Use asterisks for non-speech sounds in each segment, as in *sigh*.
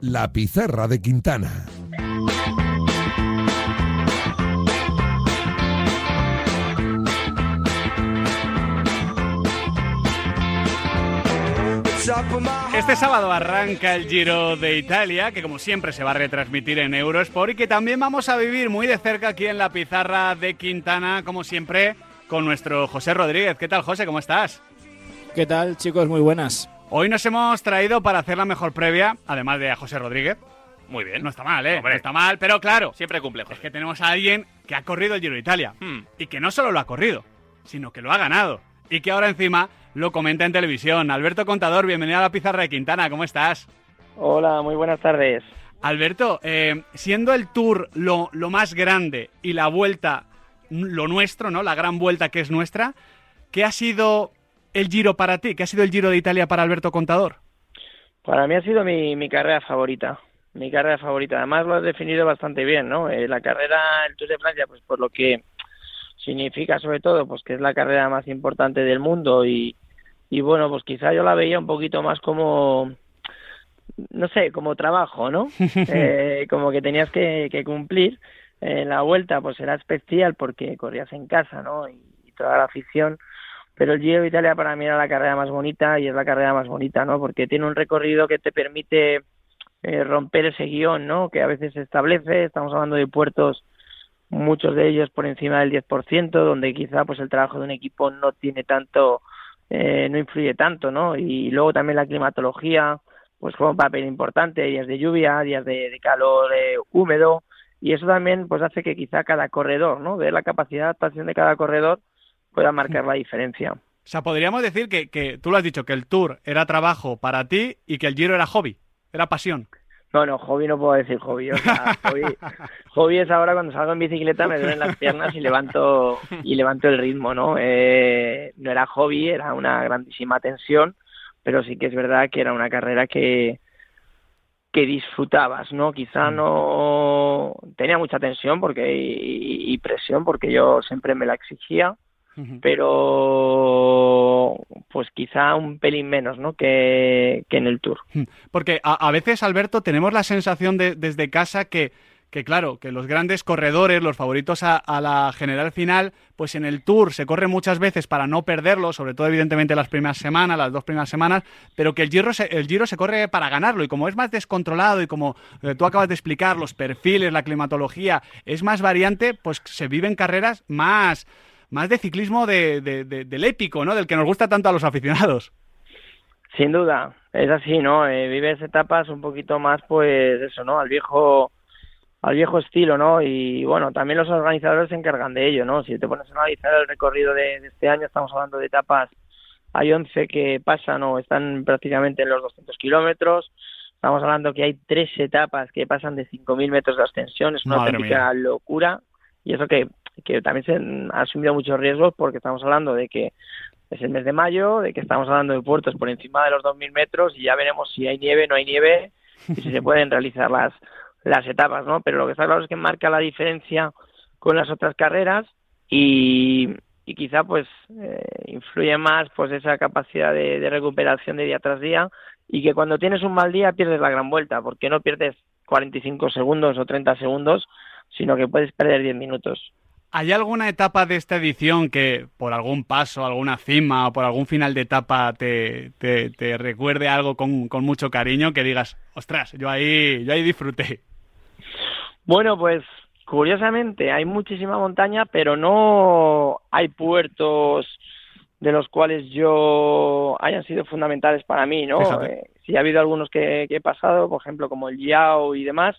La pizarra de Quintana. Este sábado arranca el Giro de Italia, que como siempre se va a retransmitir en Eurosport y que también vamos a vivir muy de cerca aquí en la pizarra de Quintana, como siempre, con nuestro José Rodríguez. ¿Qué tal, José? ¿Cómo estás? ¿Qué tal, chicos? Muy buenas. Hoy nos hemos traído para hacer la mejor previa, además de a José Rodríguez. Muy bien. No está mal, ¿eh? No está mal, pero claro. Siempre cumple, Es que tenemos a alguien que ha corrido el Giro de Italia. Hmm. Y que no solo lo ha corrido, sino que lo ha ganado. Y que ahora encima lo comenta en televisión. Alberto Contador, bienvenido a la pizarra de Quintana. ¿Cómo estás? Hola, muy buenas tardes. Alberto, eh, siendo el Tour lo, lo más grande y la vuelta lo nuestro, ¿no? La gran vuelta que es nuestra, ¿qué ha sido el Giro para ti? ¿Qué ha sido el Giro de Italia para Alberto Contador? Para mí ha sido mi, mi carrera favorita. Mi carrera favorita. Además lo has definido bastante bien, ¿no? Eh, la carrera, el Tour de Francia, pues por lo que significa sobre todo, pues que es la carrera más importante del mundo y, y bueno, pues quizá yo la veía un poquito más como, no sé, como trabajo, ¿no? *laughs* Eh, como que tenías que, que cumplir. La vuelta, pues era especial porque corrías en casa, ¿no? Y, y toda la afición. Pero el Giro de Italia para mí era la carrera más bonita y es la carrera más bonita, ¿no? Porque tiene un recorrido que te permite eh, romper ese guion, ¿no? Que a veces se establece. Estamos hablando de puertos muchos de ellos por encima del 10%, donde quizá pues el trabajo de un equipo no tiene tanto, eh, no influye tanto, ¿no? Y luego también la climatología, pues juega un papel importante, días de lluvia, días de, de calor eh, húmedo, y eso también pues hace que quizá cada corredor, ¿no? De la capacidad de adaptación de cada corredor pueda marcar la diferencia. O sea, podríamos decir que, que tú lo has dicho, que el Tour era trabajo para ti y que el Giro era hobby, era pasión. No, no, hobby no puedo decir hobby. O sea, *laughs* hobby, hobby es ahora cuando salgo en bicicleta me duelen las piernas y levanto y levanto el ritmo, ¿no? Eh, no era hobby, era una grandísima tensión, pero sí que es verdad que era una carrera que que disfrutabas, ¿no? Quizá no tenía mucha tensión porque y, y presión porque yo siempre me la exigía, pero pues quizá un pelín menos ¿no? que, que en el Tour. Porque a, a, veces, Alberto, tenemos la sensación de, desde casa que, que, claro, que los grandes corredores, los favoritos a, a, la general final, pues en el Tour se corre muchas veces para no perderlo, sobre todo evidentemente las primeras semanas, las dos primeras semanas, pero que el Giro se, el Giro se corre para ganarlo y como es más descontrolado y como eh, tú acabas de explicar, los perfiles, la climatología es más variante, pues se viven carreras más más de ciclismo de, de, de, del épico, ¿no? Del que nos gusta tanto a los aficionados. Sin duda, es así, ¿no? Eh, vives etapas un poquito más, pues eso, ¿no? Al viejo, al viejo estilo, ¿no? Y bueno, también los organizadores se encargan de ello, ¿no? Si te pones a analizar el recorrido de, de este año, estamos hablando de etapas, hay 11 que pasan o están prácticamente en los 200 kilómetros. Estamos hablando que hay tres etapas que pasan de 5.000 metros de ascensión, es una Madre auténtica mía. locura. Y eso que que también se han asumido muchos riesgos porque estamos hablando de que es el mes de mayo, de que estamos hablando de puertos por encima de los 2.000 metros y ya veremos si hay nieve, no hay nieve y si se *laughs* pueden realizar las, las etapas, ¿no? Pero lo que está claro es que marca la diferencia con las otras carreras y, y quizá pues eh, influye más pues esa capacidad de, de recuperación de día tras día y que cuando tienes un mal día pierdes la gran vuelta porque no pierdes 45 segundos o 30 segundos, sino que puedes perder 10 minutos. ¿Hay alguna etapa de esta edición que por algún paso, alguna cima o por algún final de etapa te, te, te recuerde algo con, con, mucho cariño que digas, ostras, yo ahí, yo ahí disfruté? Bueno, pues curiosamente hay muchísima montaña, pero no hay puertos de los cuales yo hayan sido fundamentales para mí, ¿no? Eh, sí ha habido algunos que, que, he pasado, por ejemplo, como el Yao y demás,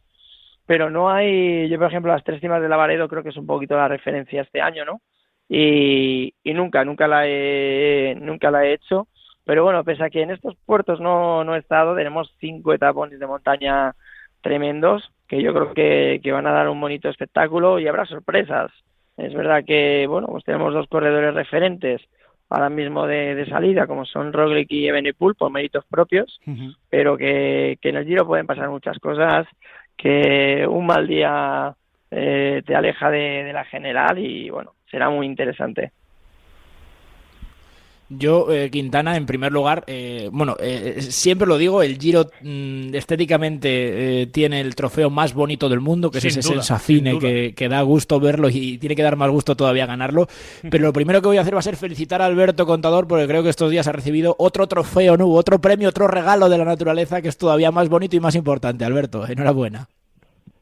pero no hay, yo por ejemplo, las tres cimas de Lavaredo creo que es un poquito la referencia este año, ¿no? Y, y nunca, nunca la he, nunca la he hecho, pero bueno, pese a que en estos puertos no, no he estado, tenemos cinco etapones de montaña tremendos que yo creo que, que van a dar un bonito espectáculo y habrá sorpresas. Es verdad que, bueno, pues tenemos dos corredores referentes ahora mismo de, de salida, como son Roglic y Evenepoel, por méritos propios, uh -huh. pero que, que en el Giro pueden pasar muchas cosas, que un mal día eh, te aleja de, de, la general y bueno, será muy interesante. Yo, eh, Quintana, en primer lugar, eh, bueno, eh, siempre lo digo, el Giro mm, estéticamente tiene el trofeo más bonito del mundo, que es ese sensafine que, que, da gusto verlo y tiene que dar más gusto todavía ganarlo. *laughs* Pero lo primero que voy a hacer va a ser felicitar a Alberto Contador, porque creo que estos días ha recibido otro trofeo, ¿no? otro premio, otro regalo de la naturaleza que es todavía más bonito y más importante. Alberto, enhorabuena.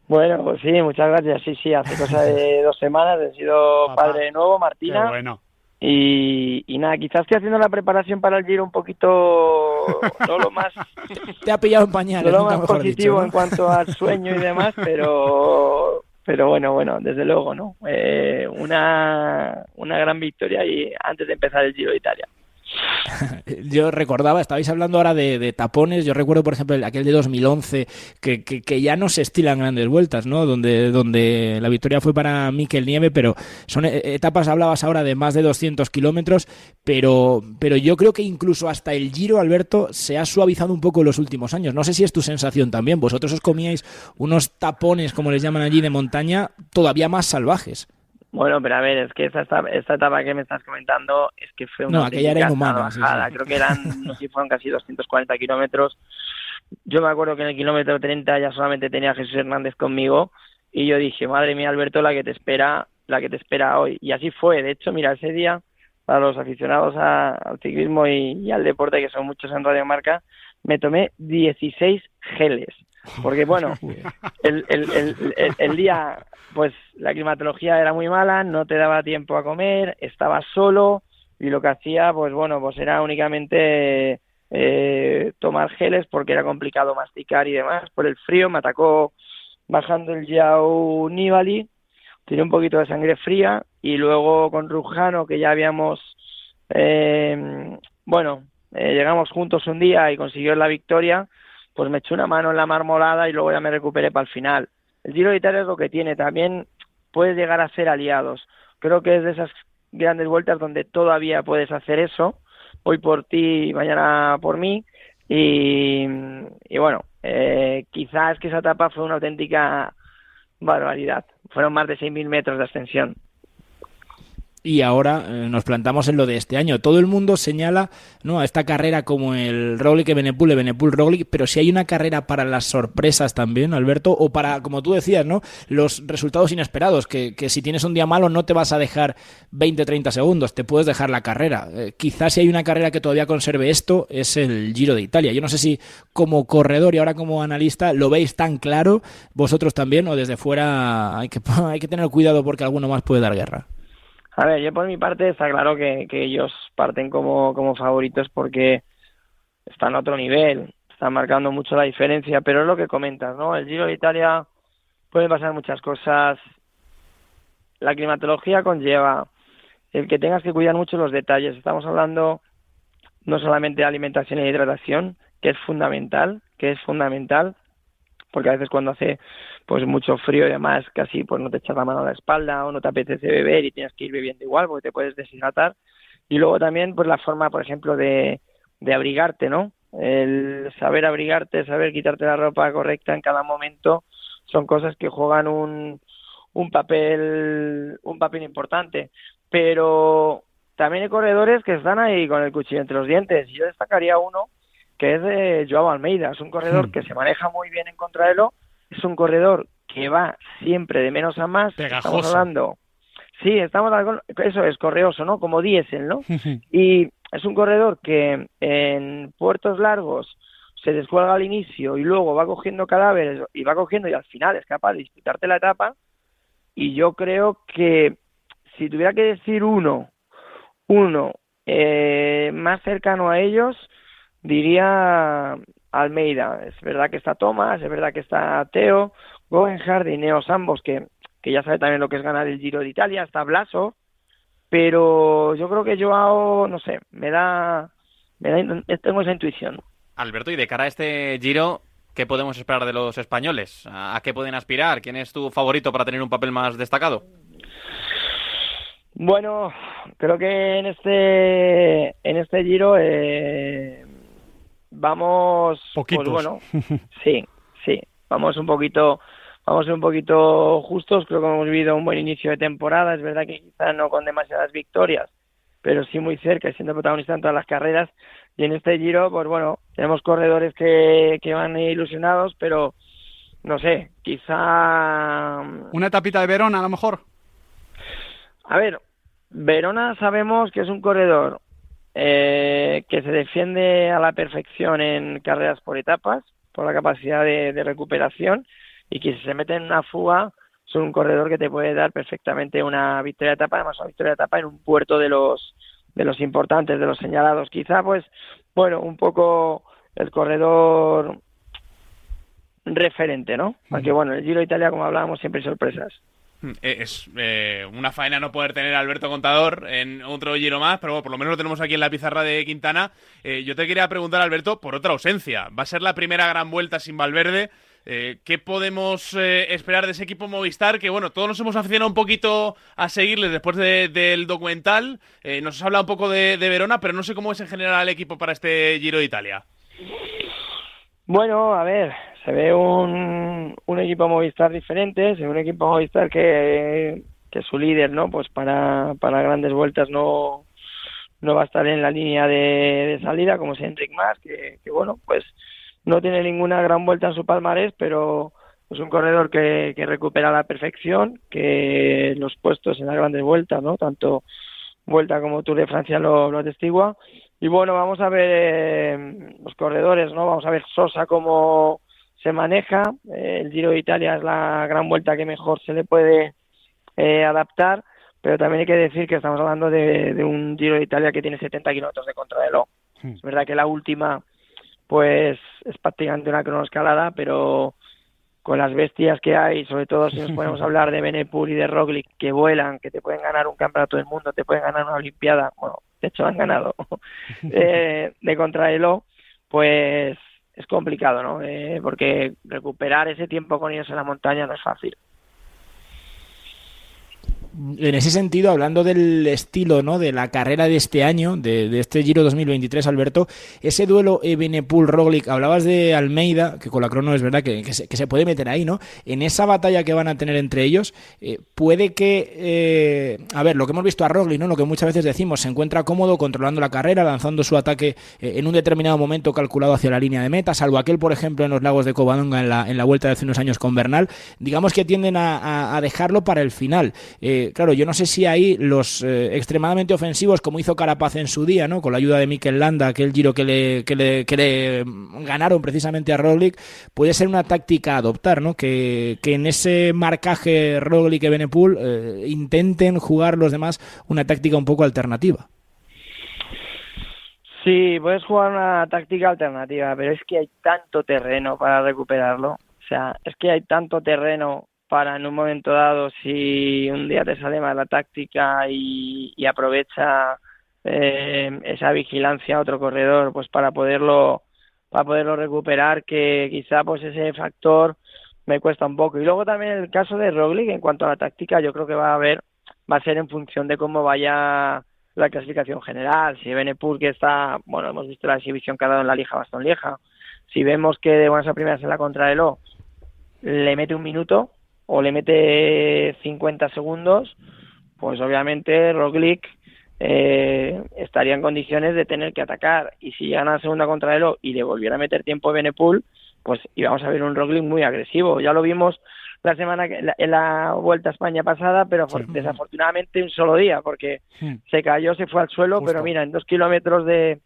Bueno, pues sí, muchas gracias. Sí, sí, hace cosa de *laughs* dos semanas he sido padre de nuevo, Martina. bueno. Y, nada, quizás estoy haciendo la preparación para el Giro un poquito, *laughs* no lo más... Te ha pillado en pañales, lo más positivo en cuanto al sueño y demás, *laughs* pero pero bueno, bueno, desde luego, ¿no? Eh, una, una gran victoria y antes de empezar el Giro de Italia. *laughs* yo recordaba, estabais hablando ahora de, tapones, yo recuerdo, por ejemplo, aquel de 2011, que, que, ya no se estilan grandes vueltas, ¿no? Donde, donde la victoria fue para Mikel Nieve, pero son e, etapas, hablabas ahora de más de 200 kilómetros, pero, pero yo creo que incluso hasta el Giro, Alberto, se ha suavizado un poco en los últimos años. No sé si es tu sensación también. Vosotros os comíais unos tapones, como les llaman allí, de montaña, todavía más salvajes. Bueno, pero a ver, es que esta, esta etapa que me estás comentando es que fue una no, aquella era inhumana, Creo que eran, no sé si fueron casi 240 kilómetros. Yo me acuerdo que en el kilómetro 30 ya solamente tenía a Jesús Hernández conmigo y yo dije, madre mía, Alberto, la que te espera, la que te espera hoy. Y así fue. De hecho, mira, ese día, para los aficionados al ciclismo y, al deporte, que son muchos en Radio Marca, me tomé 16 geles. Porque *laughs* bueno, el, el, el, el, día, pues la climatología era muy mala, no te daba tiempo a comer, estabas solo y lo que hacía, pues bueno, pues era únicamente eh, tomar geles porque era complicado masticar y demás. Por el frío me atacó bajando el Yao Nibali, tenía un poquito de sangre fría y luego con Rujano que ya habíamos, eh, bueno, eh, llegamos juntos un día y consiguió la victoria pues me eché una mano en la marmolada y luego ya me recuperé para el final. El Giro de Italia es lo que tiene, también puedes llegar a ser aliados. Creo que es de esas grandes vueltas donde todavía puedes hacer eso, hoy por ti y mañana por mí, y, bueno, eh, quizás que esa etapa fue una auténtica barbaridad. Fueron más de 6.000 metros de ascensión y ahora eh, nos plantamos en lo de este año. Todo el mundo señala ¿no? a esta carrera como el Roglic Benepul, el Benepul Roglic, pero si hay una carrera para las sorpresas también, Alberto, o para, como tú decías, ¿no? los resultados inesperados, que, que si tienes un día malo no te vas a dejar 20-30 segundos, te puedes dejar la carrera. Eh, quizás si hay una carrera que todavía conserve esto, es el Giro de Italia. Yo no sé si como corredor y ahora como analista lo veis tan claro, vosotros también, o desde fuera hay que, *laughs* hay que tener cuidado porque alguno más puede dar guerra. A ver, yo por mi parte está claro que, ellos parten como, como favoritos porque están a otro nivel, están marcando mucho la diferencia, pero es lo que comentas, ¿no? El Giro de Italia pueden pasar muchas cosas. La climatología conlleva el que tengas que cuidar mucho los detalles. Estamos hablando no solamente de alimentación y hidratación, que es fundamental, que es fundamental, porque a veces cuando hace pues mucho frío y demás casi pues no te echas la mano a la espalda o no te apetece beber y tienes que ir bebiendo igual porque te puedes deshidratar. Y luego también pues la forma por ejemplo de, de abrigarte no el saber abrigarte saber quitarte la ropa correcta en cada momento son cosas que juegan un, un papel un papel importante. Pero también hay corredores que están ahí con el cuchillo entre los dientes. Yo destacaría uno que es de Joao Almeida. Es un corredor que se maneja muy bien en contrarreloj es un corredor que va siempre de menos a más. Estamos hablando. Sí, estamos hablando, eso es correoso, ¿no? Como diésel, ¿no? *laughs* y es un corredor que en puertos largos se descuelga al inicio y luego va cogiendo cadáveres y va cogiendo y al final es capaz de disputarte la etapa. Y yo creo que si tuviera que decir uno, uno eh, más cercano a ellos, diría Almeida. Es verdad que está Thomas, es verdad que está Teo, Goenhard y Neos ambos, que, que ya sabe también lo que es ganar el Giro de Italia, está Blaso, pero yo creo que Joao, no sé, me da, me da, tengo esa intuición. Alberto, y de cara a este Giro, ¿qué podemos esperar de los españoles? ¿A qué pueden aspirar? ¿Quién es tu favorito para tener un papel más destacado? Bueno, creo que en este en este Giro eh, vamos pues bueno *laughs* sí sí vamos un poquito vamos un poquito justos creo que hemos vivido un buen inicio de temporada es verdad que quizá no con demasiadas victorias pero sí muy cerca y siendo protagonista en todas las carreras. Y en este Giro, pues bueno, tenemos corredores que, que van ilusionados, pero no sé, quizá... ¿Una tapita de Verona a lo mejor? A ver, Verona sabemos que es un corredor eh, que se defiende a la perfección en carreras por etapas, por la capacidad de, recuperación, y que si se mete en una fuga, es un corredor que te puede dar perfectamente una victoria de etapa, además una victoria de etapa en un puerto de los de los importantes, de los señalados. Quizá, pues, bueno, un poco el corredor referente, ¿no? Porque, bueno, el Giro de Italia, como hablábamos, siempre hay sorpresas. Eh, es eh, una faena no poder tener a Alberto Contador en otro giro más, pero por lo menos lo tenemos aquí en la pizarra de Quintana. Eh, yo te quería preguntar, Alberto, por otra ausencia. Va a ser la primera gran vuelta sin Valverde. ¿Qué podemos esperar de ese equipo Movistar? Que bueno, todos nos hemos aficionado un poquito a seguirles después del documental. nos has hablado un poco de Verona, pero no sé cómo es en general el equipo para este Giro de Italia. Bueno, a ver, se ve un, un equipo Movistar diferente, se ve un equipo Movistar que, que su líder, ¿no? Pues para, para grandes vueltas no, no va a estar en la línea de, salida, como es Enric Mas, que, que, bueno, pues no tiene ninguna gran vuelta en su palmarés, pero es un corredor que, que recupera la perfección, que los puestos en las grandes vueltas, ¿no? Tanto vuelta como Tour de Francia lo, lo atestigua. Y bueno, vamos a ver eh, los corredores, ¿no? Vamos a ver Sosa como se maneja. Eh, el Giro de Italia es la gran vuelta que mejor se le puede eh, adaptar, pero también hay que decir que estamos hablando de, un Giro de Italia que tiene 70 kilómetros de contrarreloj. Es verdad que la última, pues, es prácticamente una cronoescalada, pero con las bestias que hay, sobre todo si nos *laughs* podemos hablar de Benepul y de Roglic, que vuelan, que te pueden ganar un campeonato del mundo, te pueden ganar una Olimpiada, bueno, de hecho han ganado, *laughs* eh, de contrarreloj, pues es complicado, ¿no? Eh, porque recuperar ese tiempo con ellos en la montaña no es fácil en ese sentido, hablando del estilo ¿no? de la carrera de este año, de, este Giro 2023, Alberto, ese duelo Ebenepul-Roglic, hablabas de Almeida, que con la crono es verdad que, se, puede meter ahí, ¿no? En esa batalla que van a tener entre ellos, eh, puede que, eh, a ver, lo que hemos visto a Roglic, ¿no? lo que muchas veces decimos, se encuentra cómodo controlando la carrera, lanzando su ataque eh, en un determinado momento calculado hacia la línea de meta, salvo aquel, por ejemplo, en los lagos de Covadonga en la, en la vuelta de hace unos años con Bernal, digamos que tienden a dejarlo para el final claro, yo no sé si ahí los eh, extremadamente ofensivos, como hizo Carapaz en su día, ¿no? Con la ayuda de Mikel Landa, aquel giro que le, ganaron precisamente a Roglic, puede ser una táctica a adoptar, ¿no? Que, en ese marcaje Roglic y Benepul eh, intenten jugar los demás una táctica un poco alternativa. Sí, puedes jugar una táctica alternativa, pero es que hay tanto terreno para recuperarlo. O sea, es que hay tanto terreno para en un momento dado, si un día te sale mal la táctica y, aprovecha eh, esa vigilancia a otro corredor, pues para poderlo para poderlo recuperar, que quizá pues ese factor me cuesta un poco. Y luego también el caso de Roglic, en cuanto a la táctica, yo creo que va a haber, va a ser en función de cómo vaya la clasificación general. Si Benepur que está, bueno, hemos visto la exhibición que ha dado en la Lieja Bastón Lieja. Si vemos que de buenas a primeras en la contrarreloj le mete un minuto, o le mete 50 segundos, pues obviamente Roglic eh, estaría en condiciones de tener que atacar. Y si gana la segunda contrarreloj y le volviera a meter tiempo a Benepul, pues íbamos a ver un Roglic muy agresivo. Ya lo vimos la semana que, en la Vuelta a España pasada, pero desafortunadamente un solo día, porque se cayó, se fue al suelo, pero mira, en dos kilómetros de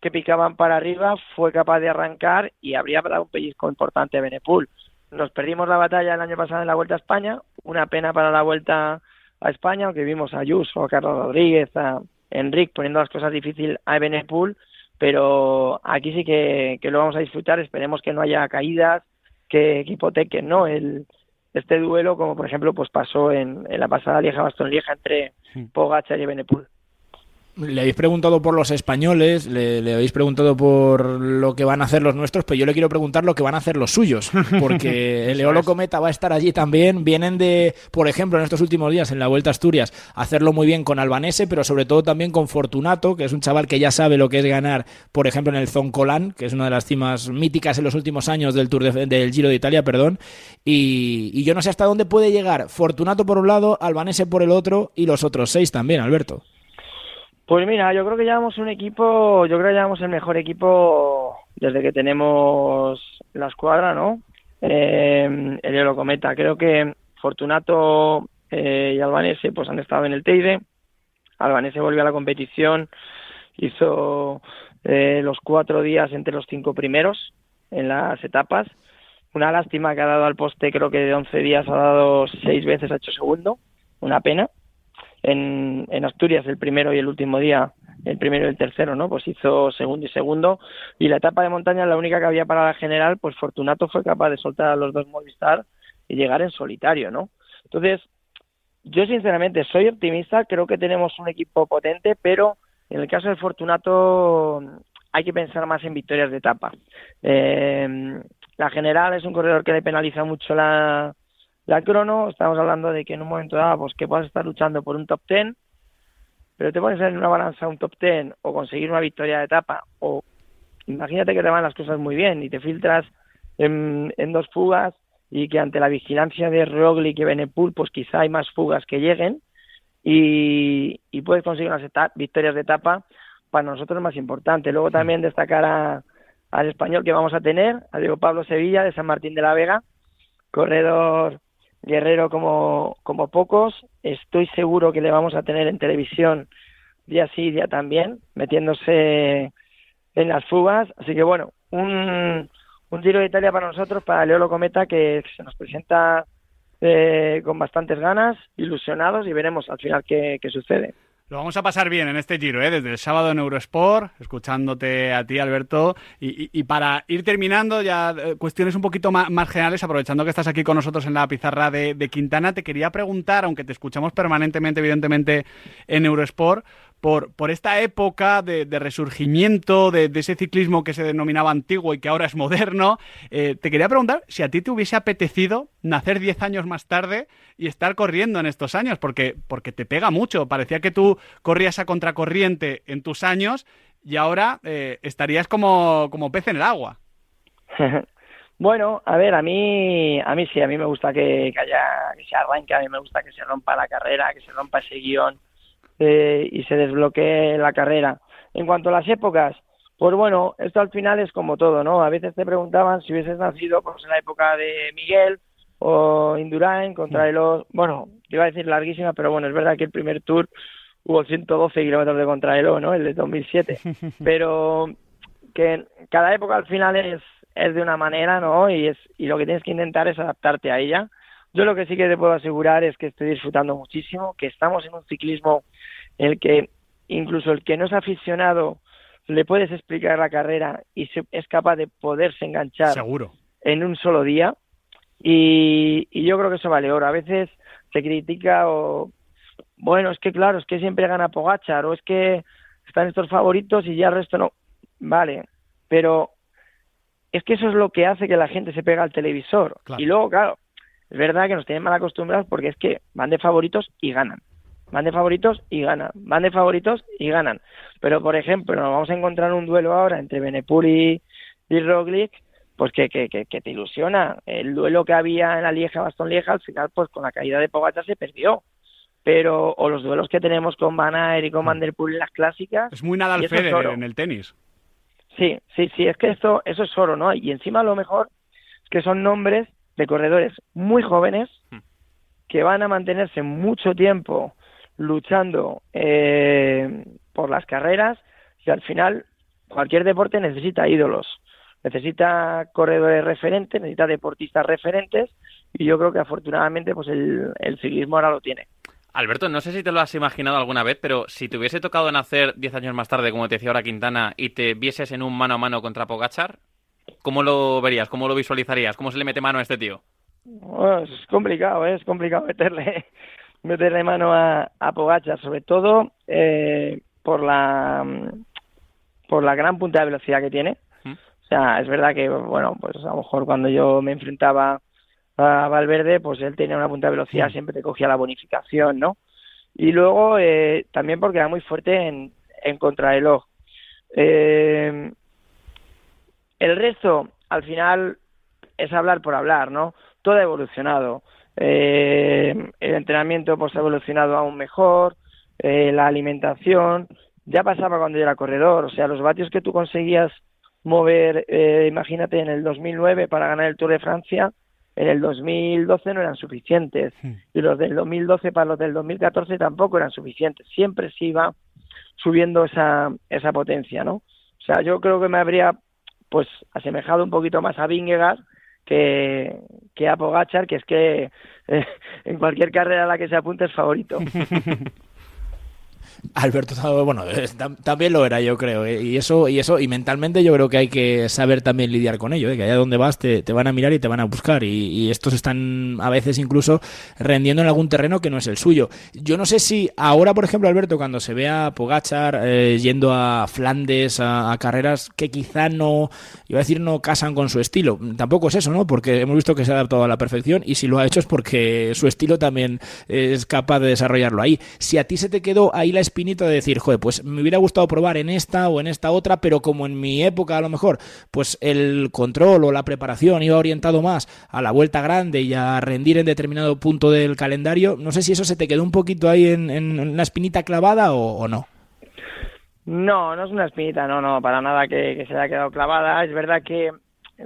que picaban para arriba fue capaz de arrancar y habría dado un pellizco importante a Benepul nos perdimos la batalla el año pasado en la Vuelta a España, una pena para la Vuelta a España, aunque vimos a Ayuso, a Carlos Rodríguez, a Enric poniendo las cosas difíciles a Ebenepul, pero aquí sí que, lo vamos a disfrutar, esperemos que no haya caídas, que hipotequen ¿no? el, este duelo, como por ejemplo pues pasó en, en la pasada Lieja-Bastón Lieja entre Pogacar y Benepul le habéis preguntado por los españoles, le, habéis preguntado por lo que van a hacer los nuestros, pero yo le quiero preguntar lo que van a hacer los suyos, porque *laughs* el Eolo Cometa va a estar allí también. Vienen de, por ejemplo, en estos últimos días en la Vuelta a Asturias, hacerlo muy bien con Albanese, pero sobre todo también con Fortunato, que es un chaval que ya sabe lo que es ganar, por ejemplo, en el Zoncolán, que es una de las cimas míticas en los últimos años del Tour del Giro de Italia, perdón. Y, y yo no sé hasta dónde puede llegar Fortunato por un lado, Albanese por el otro y los otros seis también, Alberto. Pues mira, yo creo que llevamos un equipo, yo creo que llevamos el mejor equipo desde que tenemos la escuadra, ¿no? Eh, el Eurocometa. Creo que Fortunato eh, y Albanese pues han estado en el Teide. Albanese volvió a la competición, hizo eh, los cuatro días entre los cinco primeros en las etapas. Una lástima que ha dado al poste, creo que de 11 días ha dado seis veces, ha hecho segundo. Una pena en, en Asturias el primero y el último día, el primero y el tercero, ¿no? Pues hizo segundo y segundo. Y la etapa de montaña, la única que había para la general, pues Fortunato fue capaz de soltar a los dos Movistar y llegar en solitario, ¿no? Entonces, yo sinceramente soy optimista, creo que tenemos un equipo potente, pero en el caso de Fortunato hay que pensar más en victorias de etapa. Eh, la general es un corredor que le penaliza mucho la, la crono, estamos hablando de que en un momento dado, pues que puedas estar luchando por un top ten, pero te pones en una balanza un top ten o conseguir una victoria de etapa, o imagínate que te van las cosas muy bien y te filtras en, dos fugas y que ante la vigilancia de Roglic y Benepul, pues quizá hay más fugas que lleguen y, y puedes conseguir unas victorias de etapa, para nosotros más importante. Luego también destacar a, al español que vamos a tener, a Diego Pablo Sevilla de San Martín de la Vega, corredor guerrero como, como pocos. Estoy seguro que le vamos a tener en televisión día sí, día también, metiéndose en las fugas. Así que bueno, un, un Giro de Italia para nosotros, para Leolo Cometa, que se nos presenta eh, con bastantes ganas, ilusionados y veremos al final qué, qué sucede. Lo vamos a pasar bien en este giro, ¿eh? desde el sábado en Eurosport, escuchándote a ti, Alberto. Y, para ir terminando, ya eh, cuestiones un poquito más, más, generales, aprovechando que estás aquí con nosotros en la pizarra de, de, Quintana, te quería preguntar, aunque te escuchamos permanentemente, evidentemente, en Eurosport, por, por esta época de, de resurgimiento de, de, ese ciclismo que se denominaba antiguo y que ahora es moderno, eh, te quería preguntar si a ti te hubiese apetecido nacer 10 años más tarde y estar corriendo en estos años, porque, porque te pega mucho. Parecía que tú corrías a contracorriente en tus años y ahora eh, estarías como, como pez en el agua. *laughs* Bueno, a ver, a mí, a mí sí, a mí me gusta que, haya, que se arranque, a mí me gusta que se rompa la carrera, que se rompa ese guion eh, y se desbloquee la carrera. En cuanto a las épocas, pues bueno, esto al final es como todo, ¿no? A veces te preguntaban si hubieses nacido pues, en la época de Miguel o Indurain contra el... Bueno, iba a decir larguísima, pero bueno, es verdad que el primer tour hubo 112 kilómetros de contrarreloj, ¿no? El de 2007. *laughs* Pero que cada época al final es, es de una manera, ¿no? Y, es, y lo que tienes que intentar es adaptarte a ella. Yo lo que sí que te puedo asegurar es que estoy disfrutando muchísimo, que estamos en un ciclismo en el que incluso el que no es aficionado le puedes explicar la carrera y se, es capaz de poderse enganchar Seguro. en un solo día. Y, y yo creo que eso vale oro. A veces se critica o, bueno, es que claro, es que siempre gana Pogachar o es que están estos favoritos y ya el resto no. Vale, pero es que eso es lo que hace que la gente se pega al televisor. Claro. Y luego, claro, es verdad que nos tienen mal acostumbrados porque es que van de favoritos y ganan. Van de favoritos y ganan. Van de favoritos y ganan. Pero, por ejemplo, nos vamos a encontrar un duelo ahora entre Benepul y, y Roglic, pues que, que, que, que, te ilusiona. El duelo que había en la Lieja, Bastón Lieja, al final, pues con la caída de Pogacar se perdió. Pero, o los duelos que tenemos con Van Aert y con Van der Poel en las clásicas. Es muy Nadal Federer en el tenis. Sí, sí, sí, es que esto, eso es oro, ¿no? Y encima lo mejor es que son nombres de corredores muy jóvenes que van a mantenerse mucho tiempo luchando eh, por las carreras y al final cualquier deporte necesita ídolos, necesita corredores referentes, necesita deportistas referentes y yo creo que afortunadamente pues el, el ciclismo ahora lo tiene. Alberto, no sé si te lo has imaginado alguna vez, pero si te hubiese tocado nacer 10 años más tarde, como te decía ahora Quintana, y te vieses en un mano a mano contra Pogachar, ¿cómo lo verías? ¿Cómo lo visualizarías? ¿Cómo se le mete mano a este tío? Bueno, es complicado, ¿eh? es complicado *laughs* meterle meterle mano a, a Pogachar, sobre todo eh, por la por la gran punta de velocidad que tiene. ¿Mm? O sea, es verdad que, bueno, pues a lo mejor cuando yo me enfrentaba a Valverde, pues él tenía una punta de velocidad, siempre te cogía la bonificación, ¿no? Y luego eh, también porque era muy fuerte en, en contrarreloj. Eh, el resto, al final, es hablar por hablar, ¿no? Todo ha evolucionado. Eh, el entrenamiento pues ha evolucionado aún mejor, eh, la alimentación ya pasaba cuando yo era corredor, o sea, los vatios que tú conseguías mover, eh, imagínate, en el 2009 para ganar el Tour de Francia, en el 2012 no eran suficientes Hmm. y los del 2012 para los del 2014 tampoco eran suficientes. Siempre se iba subiendo esa, esa potencia, ¿no? O sea, yo creo que me habría pues asemejado un poquito más a Vingegaard que, que a Pogachar, que es que eh, en cualquier carrera a la que se apunte es favorito. *laughs* Alberto, bueno, también lo era, yo creo. ¿eh? Y eso, y eso, y mentalmente yo creo que hay que saber también lidiar con ello, ¿eh? que allá donde vas te, te van a mirar y te van a buscar. Y, estos están a veces incluso rendiendo en algún terreno que no es el suyo. Yo no sé si ahora, por ejemplo, Alberto, cuando se ve a Pogachar eh, yendo a Flandes, a, a carreras que quizá no, iba a decir, no casan con su estilo. Tampoco es eso, ¿no? Porque hemos visto que se ha adaptado a la perfección y si lo ha hecho es porque su estilo también es capaz de desarrollarlo ahí. Si a ti se te quedó ahí la espinita de decir, joder, pues me hubiera gustado probar en esta o en esta otra, pero como en mi época a lo mejor, pues el control o la preparación iba orientado más a la vuelta grande y a rendir en determinado punto del calendario, no sé si eso se te quedó un poquito ahí en, en una espinita clavada o, no. No, no es una espinita, no, no, para nada que, se haya quedado clavada. Es verdad que,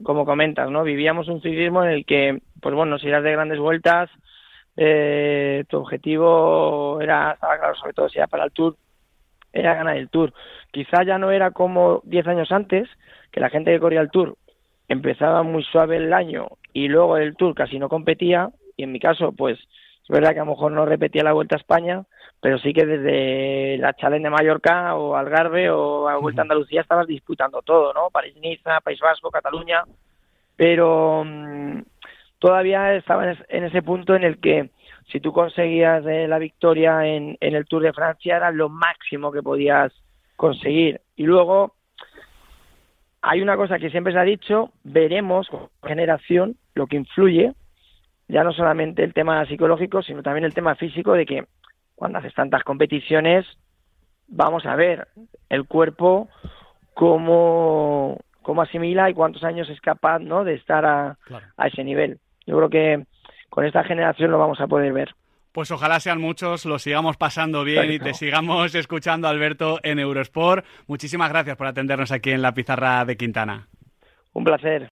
como comentas, ¿no? Vivíamos un ciclismo en el que, pues bueno, si eras de grandes vueltas, eh, tu objetivo era, estaba claro, sobre todo si era para el Tour, era ganar el Tour. Quizá ya no era como 10 años antes, que la gente que corría el Tour empezaba muy suave el año y luego el Tour casi no competía, y en mi caso, pues, es verdad que a lo mejor no repetía la Vuelta a España, pero sí que desde la Challenge de Mallorca o Algarve o a Vuelta a Andalucía estabas disputando todo, ¿no? París-Niza, País Vasco, Cataluña, pero mm, todavía estaba en, es- en ese punto en el que si tú conseguías eh, la victoria en, en el Tour de Francia era lo máximo que podías conseguir. Y luego hay una cosa que siempre se ha dicho, veremos con generación lo que influye, ya no solamente el tema psicológico, sino también el tema físico de que cuando haces tantas competiciones, vamos a ver el cuerpo cómo, cómo asimila y cuántos años es capaz ¿no? de estar a, a ese nivel. Yo creo que con esta generación lo vamos a poder ver. Pues ojalá sean muchos, lo sigamos pasando bien y te sigamos escuchando, Alberto, en Eurosport. Muchísimas gracias por atendernos aquí en la pizarra de Quintana. Un placer.